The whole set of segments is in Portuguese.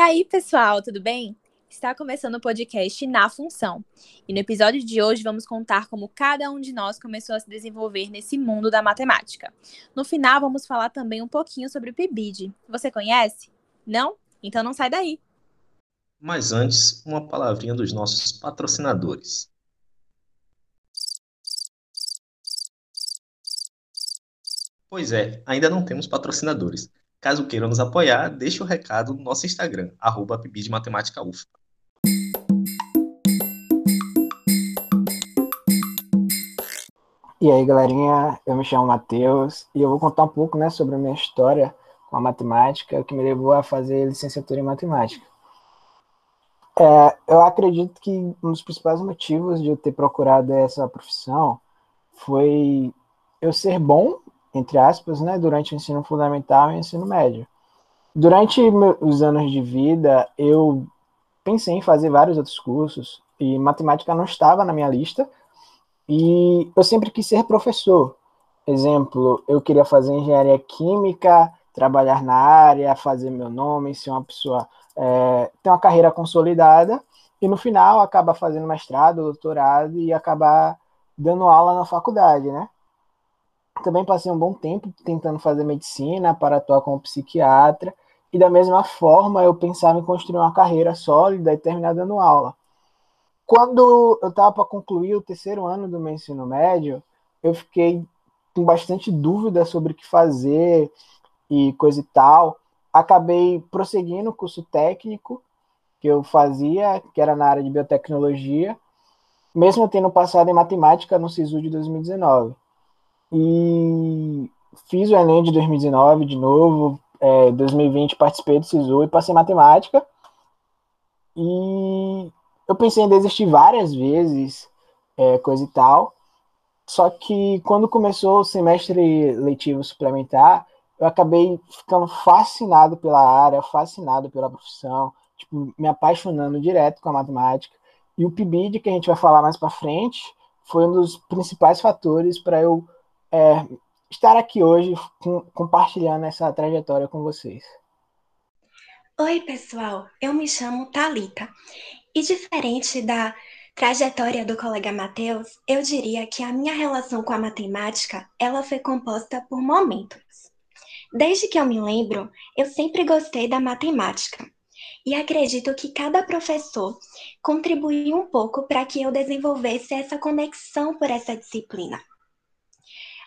aí, pessoal, tudo bem? Está começando o podcast Na Função. E no episódio de hoje vamos contar como cada um de nós começou a se desenvolver nesse mundo da matemática. No final, vamos falar também um pouquinho sobre o PIBID. Você conhece? Não? Então não sai daí. Mas antes, uma palavrinha dos nossos patrocinadores. Pois é, ainda não temos patrocinadores. Caso queiram nos apoiar, deixe o recado no nosso Instagram, arroba UFA. E aí, galerinha, eu me chamo Matheus e eu vou contar um pouco né, sobre a minha história com a matemática, que me levou a fazer licenciatura em matemática. É, eu acredito que um dos principais motivos de eu ter procurado essa profissão foi eu ser bom entre aspas, né, durante o ensino fundamental e o ensino médio. Durante os anos de vida, eu pensei em fazer vários outros cursos e matemática não estava na minha lista. E eu sempre quis ser professor. Exemplo, eu queria fazer engenharia química, trabalhar na área, fazer meu nome, ser uma pessoa, é, ter uma carreira consolidada e no final acabar fazendo mestrado, doutorado e acabar dando aula na faculdade, né? Também passei um bom tempo tentando fazer medicina para atuar como psiquiatra, e da mesma forma eu pensava em construir uma carreira sólida e terminar dando aula. Quando eu estava para concluir o terceiro ano do meu ensino médio, eu fiquei com bastante dúvida sobre o que fazer e coisa e tal. Acabei prosseguindo o curso técnico que eu fazia, que era na área de biotecnologia, mesmo tendo passado em matemática no SISU de 2019. E fiz o Enem de 2019 de novo, é, 2020 participei do SISU e passei matemática. E eu pensei em desistir várias vezes, é, coisa e tal. Só que quando começou o semestre letivo suplementar, eu acabei ficando fascinado pela área, fascinado pela profissão, tipo, me apaixonando direto com a matemática. E o PIBID, que a gente vai falar mais para frente, foi um dos principais fatores para eu é, estar aqui hoje com, compartilhando essa trajetória com vocês. Oi, pessoal. Eu me chamo Talita. E diferente da trajetória do colega Matheus, eu diria que a minha relação com a matemática, ela foi composta por momentos. Desde que eu me lembro, eu sempre gostei da matemática. E acredito que cada professor contribuiu um pouco para que eu desenvolvesse essa conexão por essa disciplina.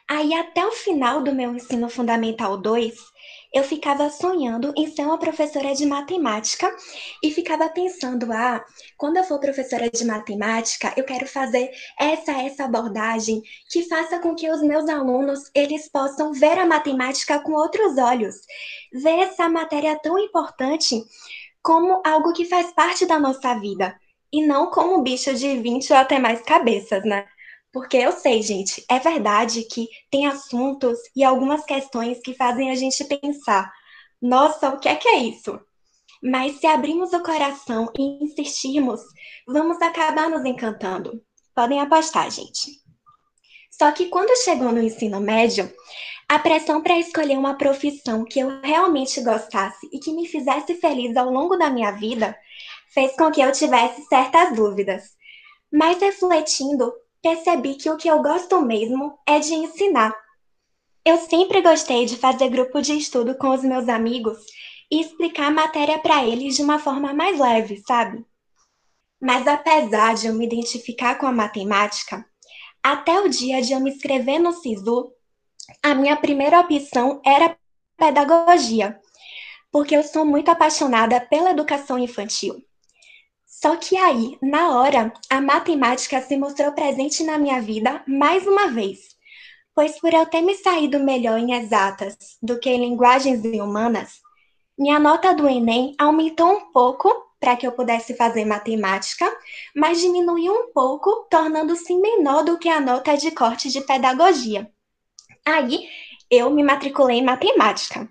Aí, até o final do meu ensino fundamental 2, eu ficava sonhando em ser uma professora de matemática e ficava pensando, ah, quando eu for professora de matemática, eu quero fazer essa essa abordagem que faça com que os meus alunos eles possam ver a matemática com outros olhos, ver essa matéria tão importante como algo que faz parte da nossa vida e não como um bicho de 20 ou até mais cabeças, né? Porque eu sei, gente, é verdade que tem assuntos e algumas questões que fazem a gente pensar: nossa, o que é que é isso? Mas se abrirmos o coração e insistirmos, vamos acabar nos encantando. Podem apostar, gente. Só que quando chegou no ensino médio, a pressão para escolher uma profissão que eu realmente gostasse e que me fizesse feliz ao longo da minha vida fez com que eu tivesse certas dúvidas. Mas refletindo, percebi que o que eu gosto mesmo é de ensinar. Eu sempre gostei de fazer grupo de estudo com os meus amigos e explicar a matéria para eles de uma forma mais leve, sabe? Mas apesar de eu me identificar com a matemática, até o dia de eu me inscrever no SISU, a minha primeira opção era pedagogia, porque eu sou muito apaixonada pela educação infantil. Só que aí, na hora, a matemática se mostrou presente na minha vida mais uma vez. Pois por eu ter me saído melhor em exatas do que em linguagens humanas, minha nota do Enem aumentou um pouco para que eu pudesse fazer matemática, mas diminuiu um pouco, tornando-se menor do que a nota de corte de pedagogia. Aí, eu me matriculei em matemática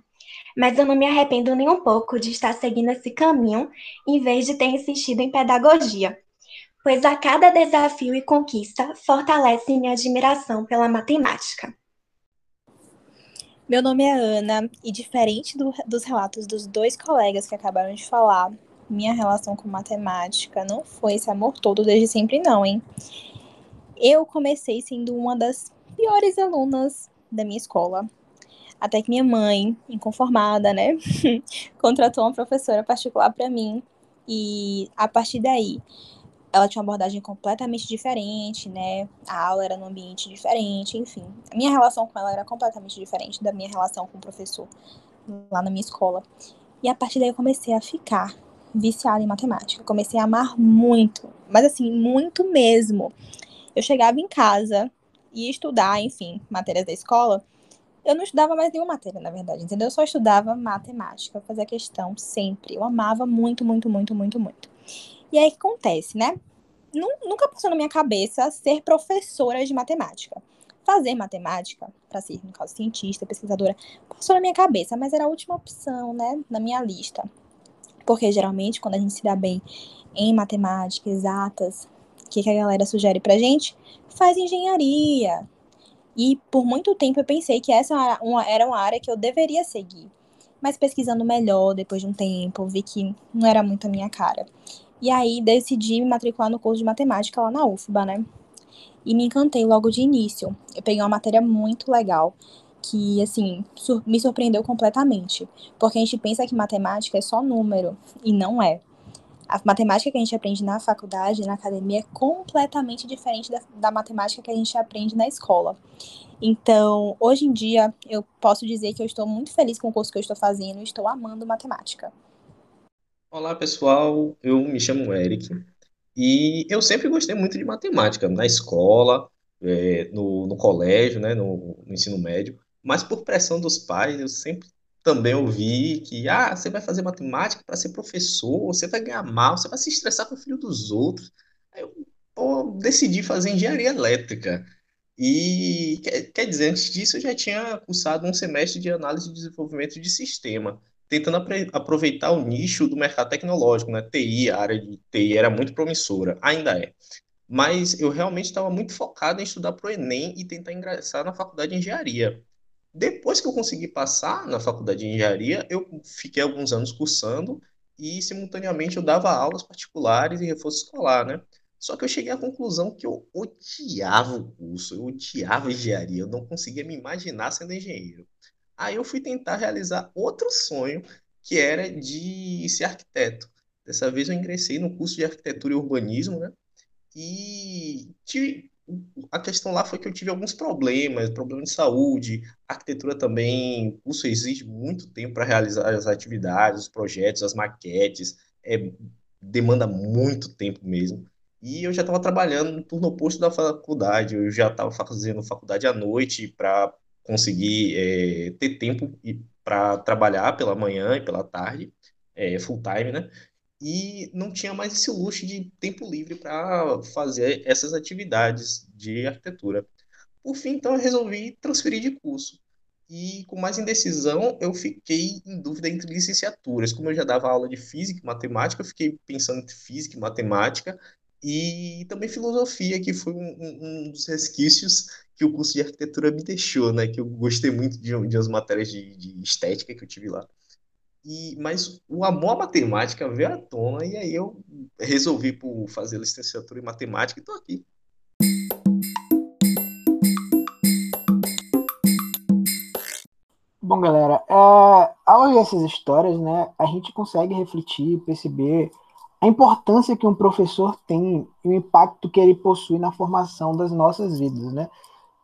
mas eu não me arrependo nem um pouco de estar seguindo esse caminho em vez de ter insistido em pedagogia, pois a cada desafio e conquista fortalece minha admiração pela matemática. Meu nome é Ana e diferente do, dos relatos dos dois colegas que acabaram de falar, minha relação com matemática não foi esse amor todo desde sempre não, hein? Eu comecei sendo uma das piores alunas da minha escola. Até que minha mãe, inconformada, né, contratou uma professora particular para mim e a partir daí ela tinha uma abordagem completamente diferente, né? A aula era num ambiente diferente, enfim. A minha relação com ela era completamente diferente da minha relação com o professor lá na minha escola. E a partir daí eu comecei a ficar viciada em matemática. Comecei a amar muito, mas assim, muito mesmo. Eu chegava em casa e estudar, enfim, matérias da escola. Eu não estudava mais nenhuma matéria, na verdade, entendeu? Eu só estudava matemática, fazia questão sempre. Eu amava muito, muito, muito, muito, muito. E aí o que acontece, né? Nunca passou na minha cabeça ser professora de matemática. Fazer matemática, para ser, no caso, cientista, pesquisadora, passou na minha cabeça, mas era a última opção, né, na minha lista. Porque geralmente, quando a gente se dá bem em matemática, exatas, o que, que a galera sugere pra gente? Faz engenharia. E por muito tempo eu pensei que essa era uma área que eu deveria seguir. Mas pesquisando melhor, depois de um tempo, vi que não era muito a minha cara. E aí decidi me matricular no curso de matemática lá na UFBA, né? E me encantei logo de início. Eu peguei uma matéria muito legal, que, assim, me surpreendeu completamente. Porque a gente pensa que matemática é só número, e não é. A matemática que a gente aprende na faculdade, na academia, é completamente diferente da, da matemática que a gente aprende na escola. Então, hoje em dia, eu posso dizer que eu estou muito feliz com o curso que eu estou fazendo estou amando matemática. Olá, pessoal. Eu me chamo Eric e eu sempre gostei muito de matemática na escola, é, no, no colégio, né, no, no ensino médio, mas por pressão dos pais, eu sempre também ouvi que ah, você vai fazer matemática para ser professor, você vai ganhar mal, você vai se estressar com o filho dos outros. Aí eu pô, decidi fazer engenharia elétrica. E quer, dizer, antes disso eu já tinha cursado um semestre de análise e desenvolvimento de sistema tentando aproveitar o nicho do mercado tecnológico, né? TI, a área de TI era muito promissora, ainda é. Mas eu realmente estava muito focado em estudar para o Enem e tentar ingressar na faculdade de engenharia. Depois que eu consegui passar na faculdade de engenharia, eu fiquei alguns anos cursando e, simultaneamente, eu dava aulas particulares e reforço escolar, né? Só que eu cheguei à conclusão que eu odiava o curso, eu odiava engenharia, eu não conseguia me imaginar sendo engenheiro. Aí eu fui tentar realizar outro sonho, que era de ser arquiteto. Dessa vez eu ingressei no curso de arquitetura e urbanismo, né? E tive, a questão lá foi que eu tive alguns problemas, problemas de saúde, arquitetura também, curso exige muito tempo para realizar as atividades, os projetos, as maquetes, é, demanda muito tempo mesmo. E eu já estava trabalhando no turno oposto da faculdade, eu já estava fazendo faculdade à noite para conseguir é, ter tempo para trabalhar pela manhã e pela tarde, é, full time, né? E não tinha mais esse luxo de tempo livre para fazer essas atividades de arquitetura. Por fim, então, eu resolvi transferir de curso. E com mais indecisão, eu fiquei em dúvida entre licenciaturas. Como eu já dava aula de física e matemática, eu fiquei pensando entre física e matemática e também filosofia, que foi um, um, dos resquícios que o curso de arquitetura me deixou, né? Que eu gostei muito de, de umas matérias de, de estética que eu tive lá. E, mas o amor à matemática veio à tona e aí eu resolvi por fazer licenciatura em matemática e estou aqui. Bom, galera, é, ao ouvir essas histórias, né, a gente consegue refletir, perceber a importância que um professor tem e o impacto que ele possui na formação das nossas vidas, né?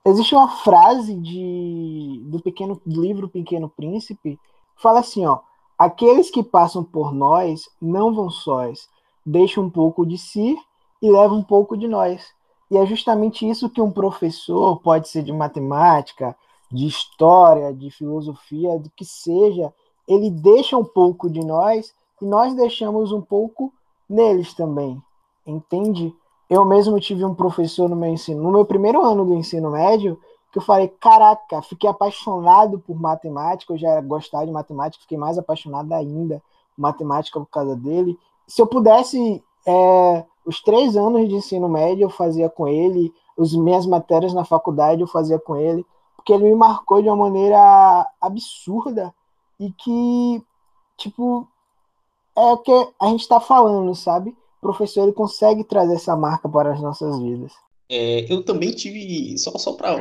Existe uma frase de, do pequeno do livro Pequeno Príncipe que fala assim, ó, aqueles que passam por nós não vão sós, deixam um pouco de si e levam um pouco de nós. E é justamente isso que um professor, pode ser de matemática, de história, de filosofia, do que seja, ele deixa um pouco de nós e nós deixamos um pouco neles também, entende? Eu mesmo tive um professor no meu ensino, no meu primeiro ano do ensino médio, que eu falei, caraca, fiquei apaixonado por matemática, eu já gostava de matemática, fiquei mais apaixonado ainda por matemática por causa dele. Se eu pudesse, é, os três anos de ensino médio eu fazia com ele, as minhas matérias na faculdade eu fazia com ele, porque ele me marcou de uma maneira absurda e que, tipo, é o que a gente está falando, sabe? O professor ele consegue trazer essa marca para as nossas vidas. É, eu também tive, só, só para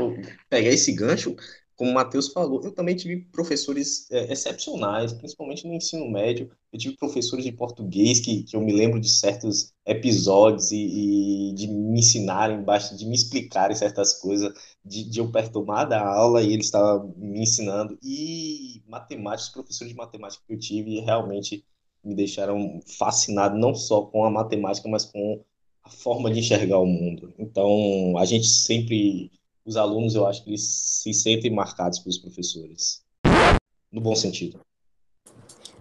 pegar esse gancho, como o Matheus falou, eu também tive professores é, excepcionais, principalmente no ensino médio. Eu tive professores de português que, que eu me lembro de certos episódios e, e de me ensinarem, de me explicarem certas coisas, de, de eu perturbar da aula e eles estavam me ensinando. E matemática, os professores de matemática que eu tive realmente me deixaram fascinado não só com a matemática, mas com a forma de enxergar o mundo. Então, a gente sempre os alunos, eu acho que eles se sentem marcados pelos professores, no bom sentido.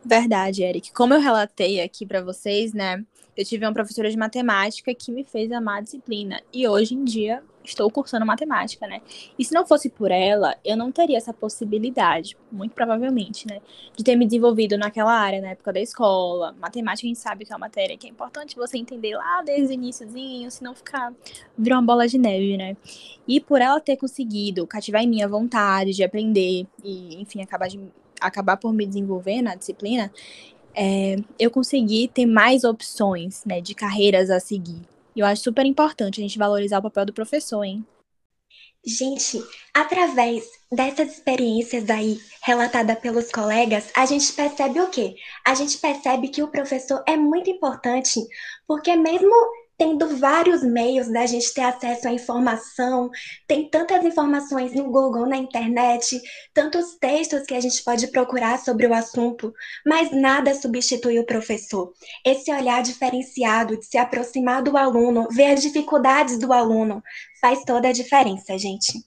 Verdade, Eric. Como eu relatei aqui para vocês, né? Eu tive uma professora de matemática que me fez amar a disciplina. E hoje em dia estou cursando matemática, né? E se não fosse por ela, eu não teria essa possibilidade, muito provavelmente, né? De ter me desenvolvido naquela área, na época da escola. Matemática, a gente sabe que é uma matéria que é importante você entender lá desde o iníciozinho, senão ficar virar uma bola de neve, né? E por ela ter conseguido cativar em mim a vontade de aprender e, enfim, acabar, de, acabar por me desenvolver na disciplina, é, eu consegui ter mais opções, né, de carreiras a seguir. E eu acho super importante a gente valorizar o papel do professor, hein? Gente, através dessas experiências aí relatadas pelos colegas, a gente percebe o quê? A gente percebe que o professor é muito importante, porque mesmo tendo vários meios da gente ter acesso à informação, tem tantas informações no Google, na internet, tantos textos que a gente pode procurar sobre o assunto, mas nada substitui o professor. Esse olhar diferenciado de se aproximar do aluno, ver as dificuldades do aluno, faz toda a diferença, gente.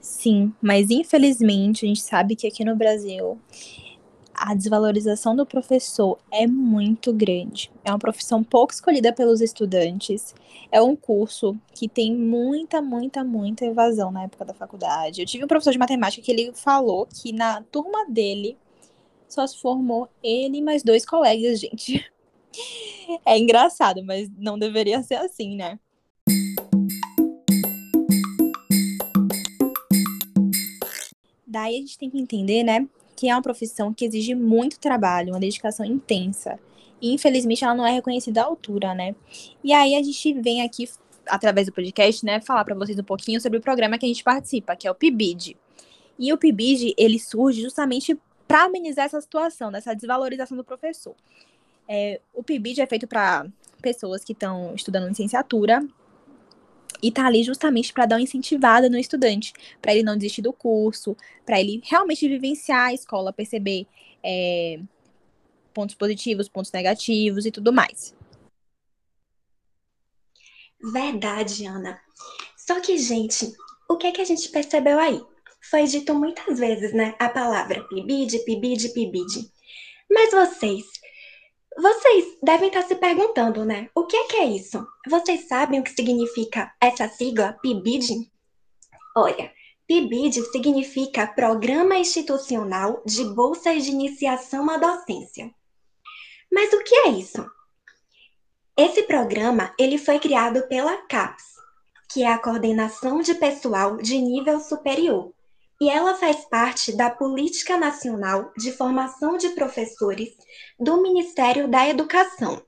Sim, mas infelizmente a gente sabe que aqui no Brasil a desvalorização do professor é muito grande. É uma profissão pouco escolhida pelos estudantes. É um curso que tem muita, muita, muita evasão na época da faculdade. Eu tive um professor de matemática que ele falou que na turma dele só se formou ele e mais dois colegas, gente. É engraçado, mas não deveria ser assim, né? Daí a gente tem que entender, né, que é uma profissão que exige muito trabalho, uma dedicação intensa. E infelizmente ela não é reconhecida à altura, né? E aí a gente vem aqui através do podcast, né, falar para vocês um pouquinho sobre o programa que a gente participa, que é o PIBID. E o PIBID, ele surge justamente para amenizar essa situação, dessa desvalorização do professor. É, o PIBID é feito para pessoas que estão estudando licenciatura e tá ali justamente para dar uma incentivada no estudante, para ele não desistir do curso, para ele realmente vivenciar a escola, perceber é, pontos positivos, pontos negativos e tudo mais. Verdade, Ana. Só que, gente, o que é que a gente percebeu aí? Foi dito muitas vezes, né? A palavra pibide, pibide, pibide. Mas vocês vocês devem estar se perguntando, né? O que é que é isso? Vocês sabem o que significa essa sigla PIBID? Olha, PIBID significa Programa Institucional de Bolsas de Iniciação à Docência. Mas o que é isso? Esse programa ele foi criado pela CAPES, que é a Coordenação de Pessoal de Nível Superior, e ela faz parte da Política Nacional de Formação de Professores do Ministério da Educação.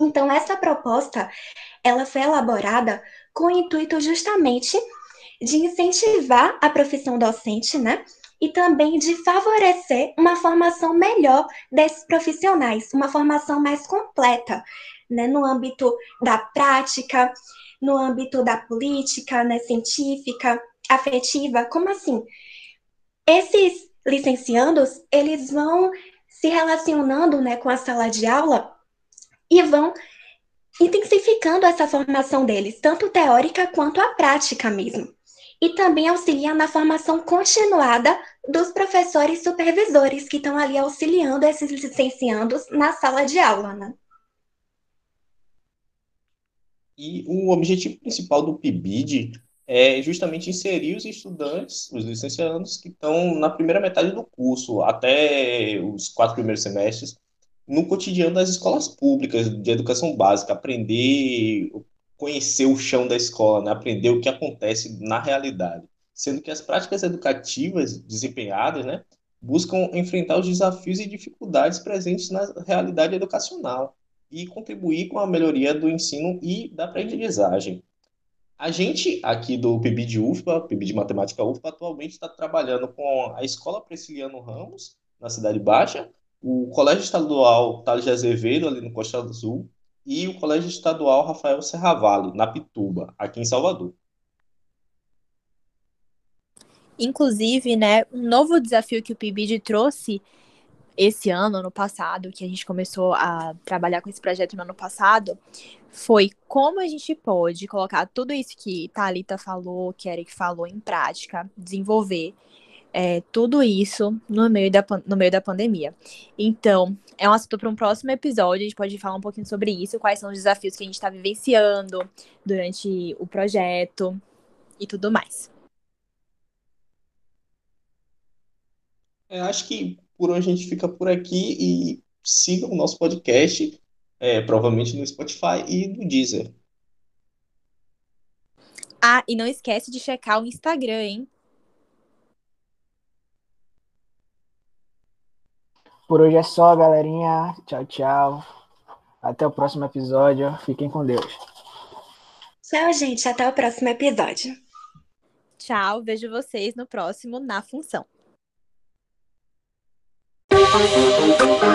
Então, essa proposta, ela foi elaborada com o intuito justamente de incentivar a profissão docente, né? E também de favorecer uma formação melhor desses profissionais, uma formação mais completa, né? No âmbito da prática, no âmbito da política, né? Científica, afetiva, como assim? Esses licenciandos, eles vão se relacionando né, com a sala de aula e vão intensificando essa formação deles, tanto teórica quanto a prática mesmo. E também auxilia na formação continuada dos professores supervisores que estão ali auxiliando esses licenciandos na sala de aula, né? E o objetivo principal do PIBID é justamente inserir os estudantes, os licenciados, que estão na primeira metade do curso, até os quatro primeiros semestres, no cotidiano das escolas públicas de educação básica, aprender, conhecer o chão da escola, né? aprender o que acontece na realidade, sendo que as práticas educativas desempenhadas né, buscam enfrentar os desafios e dificuldades presentes na realidade educacional e contribuir com a melhoria do ensino e da aprendizagem. A gente aqui do PIB de UFPA, PIB de Matemática UFPA, atualmente está trabalhando com a Escola Presciliano Ramos, na Cidade Baixa, o Colégio Estadual Tales de Azevedo, ali no Costa Azul, e o Colégio Estadual Rafael Serravalli, na Pituba, aqui em Salvador. Inclusive, né, um novo desafio que o PIBID trouxe esse ano, ano passado, que a gente começou a trabalhar com esse projeto no ano passado, foi como a gente pode colocar tudo isso que Thalita falou, que Eric falou em prática, desenvolver é, tudo isso no meio, da, no meio da pandemia. Então, é um assunto para um próximo episódio, a gente pode falar um pouquinho sobre isso, quais são os desafios que a gente está vivenciando durante o projeto e tudo mais. É, acho que por hoje a gente fica por aqui e sigam o nosso podcast, é, provavelmente no Spotify e no Deezer. Ah, e não esquece de checar o Instagram, hein? Por hoje é só, galerinha. Tchau, tchau. Até o próximo episódio. Fiquem com Deus. Tchau, gente. Até o próximo episódio. Tchau. Vejo vocês no próximo Na Função. Huh.